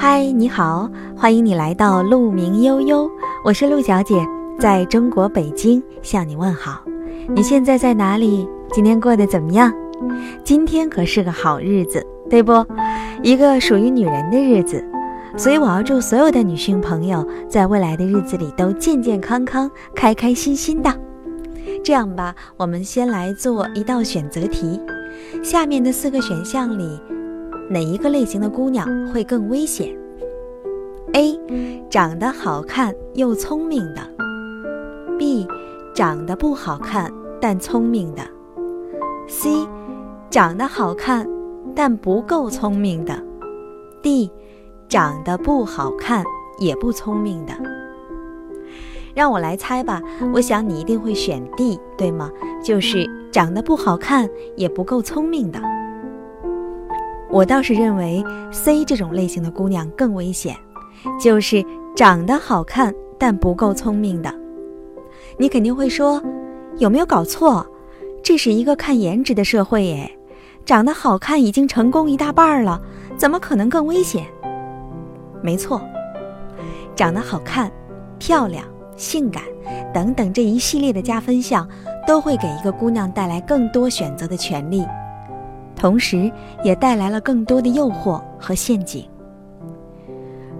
嗨你好，欢迎你来到鹿鸣悠悠，我是鹿小姐，在中国北京向你问好。你现在在哪里？今天过得怎么样？今天可是个好日子，对不？一个属于女人的日子，所以我要祝所有的女性朋友在未来的日子里都健健康康、开开心心的。这样吧，我们先来做一道选择题，下面的四个选项里。哪一个类型的姑娘会更危险？A. 长得好看又聪明的；B. 长得不好看但聪明的；C. 长得好看但不够聪明的；D. 长得不好看也不聪明的。让我来猜吧，我想你一定会选 D，对吗？就是长得不好看也不够聪明的。我倒是认为 C 这种类型的姑娘更危险，就是长得好看但不够聪明的。你肯定会说，有没有搞错？这是一个看颜值的社会耶，长得好看已经成功一大半了，怎么可能更危险？没错，长得好看、漂亮、性感等等这一系列的加分项，都会给一个姑娘带来更多选择的权利。同时，也带来了更多的诱惑和陷阱。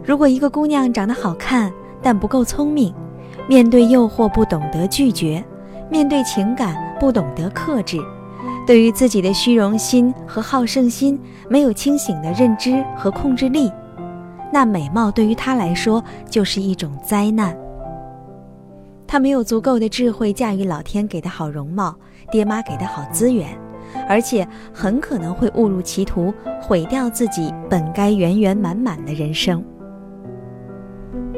如果一个姑娘长得好看，但不够聪明，面对诱惑不懂得拒绝，面对情感不懂得克制，对于自己的虚荣心和好胜心没有清醒的认知和控制力，那美貌对于她来说就是一种灾难。她没有足够的智慧驾驭老天给的好容貌，爹妈给的好资源。而且很可能会误入歧途，毁掉自己本该圆圆满满的人生。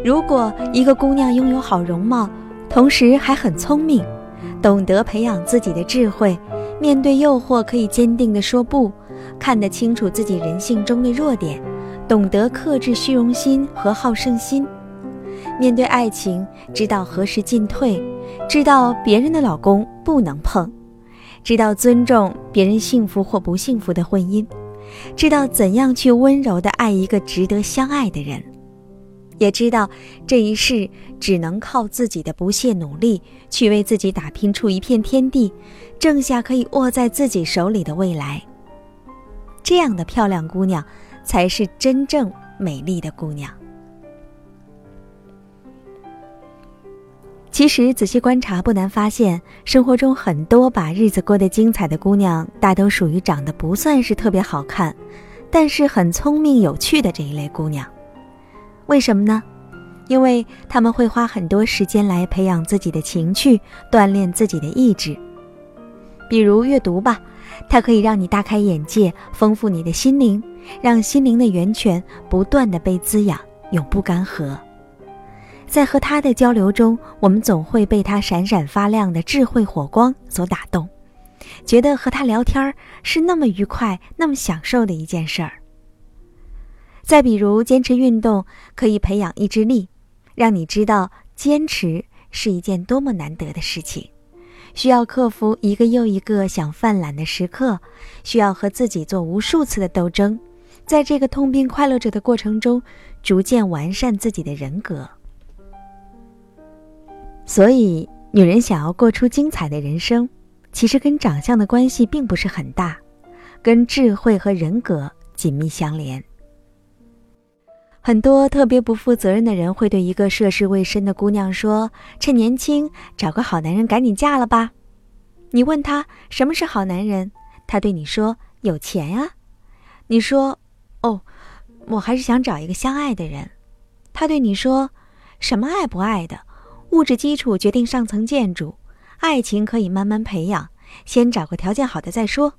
如果一个姑娘拥有好容貌，同时还很聪明，懂得培养自己的智慧，面对诱惑可以坚定地说不，看得清楚自己人性中的弱点，懂得克制虚荣心和好胜心，面对爱情知道何时进退，知道别人的老公不能碰。知道尊重别人幸福或不幸福的婚姻，知道怎样去温柔地爱一个值得相爱的人，也知道这一世只能靠自己的不懈努力去为自己打拼出一片天地，挣下可以握在自己手里的未来。这样的漂亮姑娘，才是真正美丽的姑娘。其实仔细观察，不难发现，生活中很多把日子过得精彩的姑娘，大都属于长得不算是特别好看，但是很聪明有趣的这一类姑娘。为什么呢？因为她们会花很多时间来培养自己的情趣，锻炼自己的意志。比如阅读吧，它可以让你大开眼界，丰富你的心灵，让心灵的源泉不断的被滋养，永不干涸。在和他的交流中，我们总会被他闪闪发亮的智慧火光所打动，觉得和他聊天是那么愉快、那么享受的一件事儿。再比如，坚持运动可以培养意志力，让你知道坚持是一件多么难得的事情，需要克服一个又一个想犯懒的时刻，需要和自己做无数次的斗争，在这个痛并快乐着的过程中，逐渐完善自己的人格。所以，女人想要过出精彩的人生，其实跟长相的关系并不是很大，跟智慧和人格紧密相连。很多特别不负责任的人会对一个涉世未深的姑娘说：“趁年轻找个好男人，赶紧嫁了吧。”你问他什么是好男人，他对你说：“有钱呀。”你说：“哦，我还是想找一个相爱的人。”他对你说：“什么爱不爱的？”物质基础决定上层建筑，爱情可以慢慢培养，先找个条件好的再说。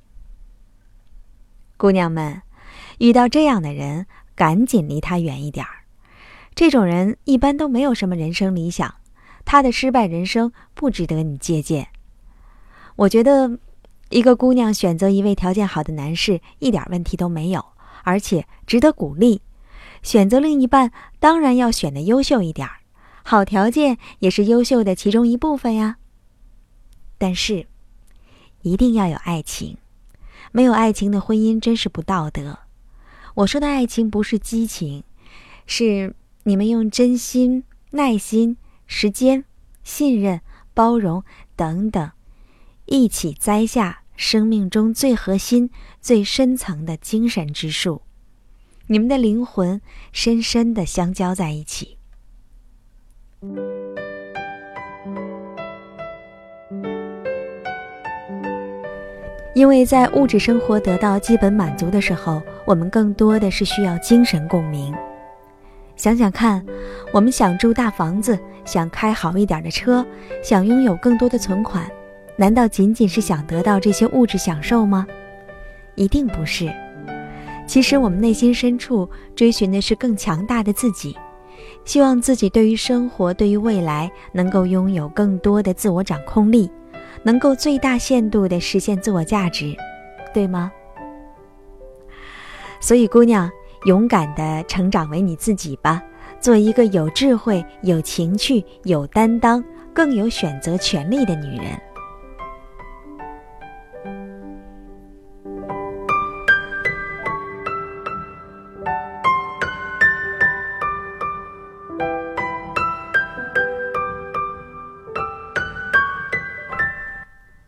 姑娘们，遇到这样的人，赶紧离他远一点儿。这种人一般都没有什么人生理想，他的失败人生不值得你借鉴。我觉得，一个姑娘选择一位条件好的男士一点问题都没有，而且值得鼓励。选择另一半，当然要选的优秀一点儿。好条件也是优秀的其中一部分呀。但是，一定要有爱情，没有爱情的婚姻真是不道德。我说的爱情不是激情，是你们用真心、耐心、时间、信任、包容等等，一起栽下生命中最核心、最深层的精神之树。你们的灵魂深深的相交在一起。因为在物质生活得到基本满足的时候，我们更多的是需要精神共鸣。想想看，我们想住大房子，想开好一点的车，想拥有更多的存款，难道仅仅是想得到这些物质享受吗？一定不是。其实我们内心深处追寻的是更强大的自己，希望自己对于生活、对于未来能够拥有更多的自我掌控力。能够最大限度地实现自我价值，对吗？所以，姑娘，勇敢地成长为你自己吧，做一个有智慧、有情趣、有担当、更有选择权利的女人。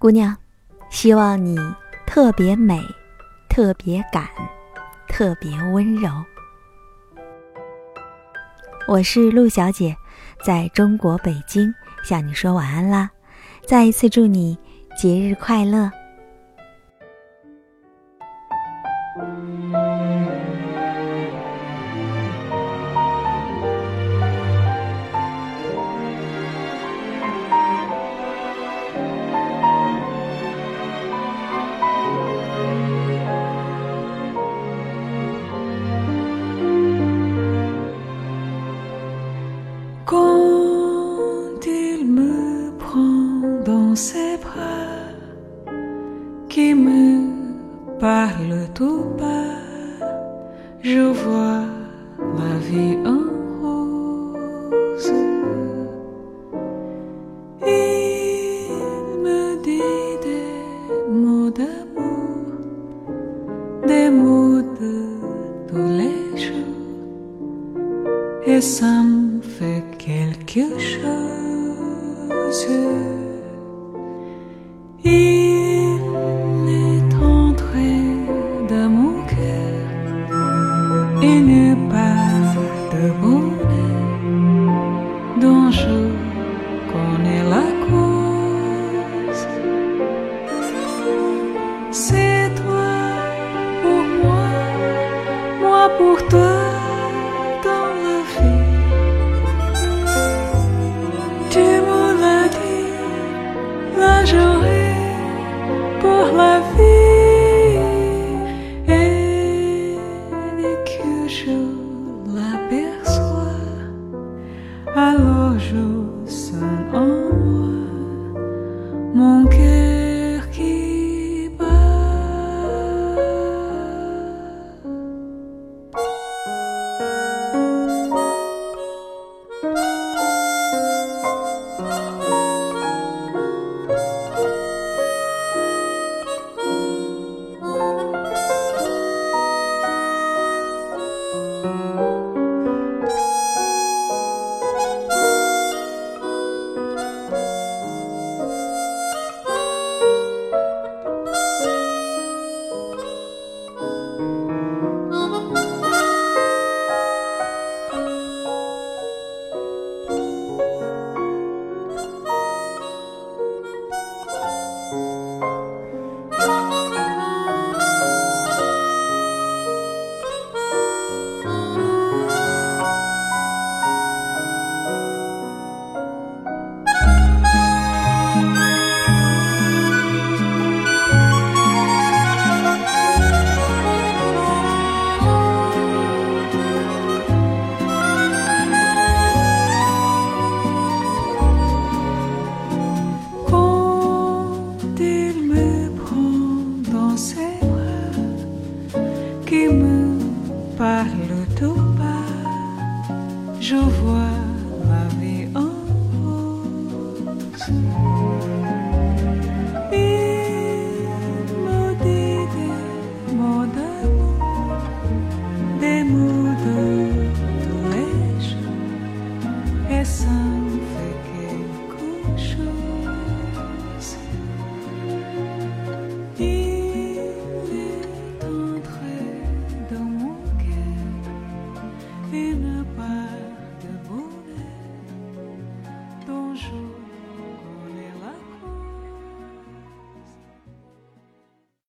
姑娘，希望你特别美，特别敢，特别温柔。我是陆小姐，在中国北京向你说晚安啦！再一次祝你节日快乐。qui me parle tout bas, je vois la vie en rose. Il me dit des mots d'amour, des mots de tous les jours, et ça me fait quelque chose. in you. Je vois